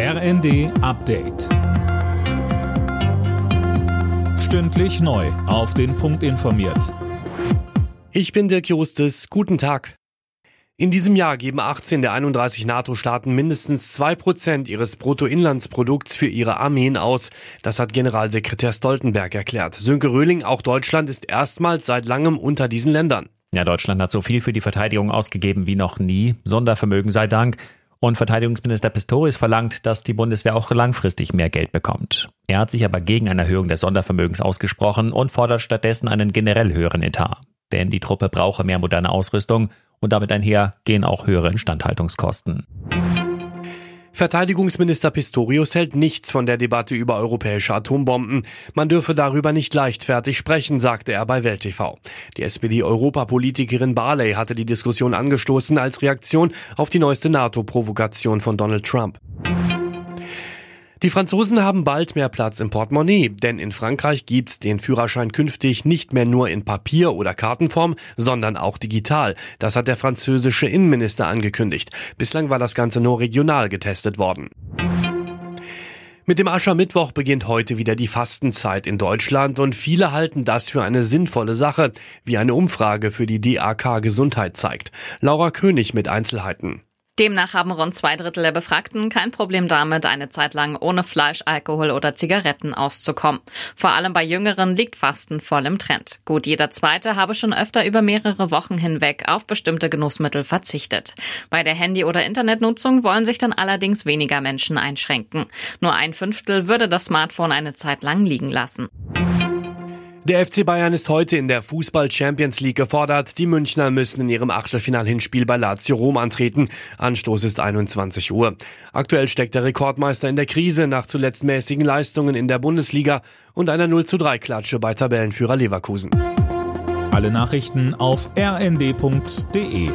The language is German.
RND Update. Stündlich neu. Auf den Punkt informiert. Ich bin Dirk Jostes. Guten Tag. In diesem Jahr geben 18 der 31 NATO-Staaten mindestens zwei Prozent ihres Bruttoinlandsprodukts für ihre Armeen aus. Das hat Generalsekretär Stoltenberg erklärt. Sönke Röhling, auch Deutschland ist erstmals seit langem unter diesen Ländern. Ja, Deutschland hat so viel für die Verteidigung ausgegeben wie noch nie. Sondervermögen sei Dank. Und Verteidigungsminister Pistorius verlangt, dass die Bundeswehr auch langfristig mehr Geld bekommt. Er hat sich aber gegen eine Erhöhung des Sondervermögens ausgesprochen und fordert stattdessen einen generell höheren Etat. Denn die Truppe brauche mehr moderne Ausrüstung und damit einher gehen auch höhere Instandhaltungskosten. Verteidigungsminister Pistorius hält nichts von der Debatte über europäische Atombomben. Man dürfe darüber nicht leichtfertig sprechen, sagte er bei Welt TV. Die SPD-Europapolitikerin Barley hatte die Diskussion angestoßen als Reaktion auf die neueste NATO-Provokation von Donald Trump. Die Franzosen haben bald mehr Platz im Portemonnaie, denn in Frankreich gibt's den Führerschein künftig nicht mehr nur in Papier- oder Kartenform, sondern auch digital. Das hat der französische Innenminister angekündigt. Bislang war das Ganze nur regional getestet worden. Mit dem Aschermittwoch beginnt heute wieder die Fastenzeit in Deutschland und viele halten das für eine sinnvolle Sache, wie eine Umfrage für die DAK Gesundheit zeigt. Laura König mit Einzelheiten. Demnach haben rund zwei Drittel der Befragten kein Problem damit, eine Zeit lang ohne Fleisch, Alkohol oder Zigaretten auszukommen. Vor allem bei Jüngeren liegt Fasten voll im Trend. Gut jeder Zweite habe schon öfter über mehrere Wochen hinweg auf bestimmte Genussmittel verzichtet. Bei der Handy- oder Internetnutzung wollen sich dann allerdings weniger Menschen einschränken. Nur ein Fünftel würde das Smartphone eine Zeit lang liegen lassen. Der FC Bayern ist heute in der Fußball Champions League gefordert. Die Münchner müssen in ihrem Achtelfinalhinspiel bei Lazio Rom antreten. Anstoß ist 21 Uhr. Aktuell steckt der Rekordmeister in der Krise nach zuletzt mäßigen Leistungen in der Bundesliga und einer 0 zu 3 Klatsche bei Tabellenführer Leverkusen. Alle Nachrichten auf rnd.de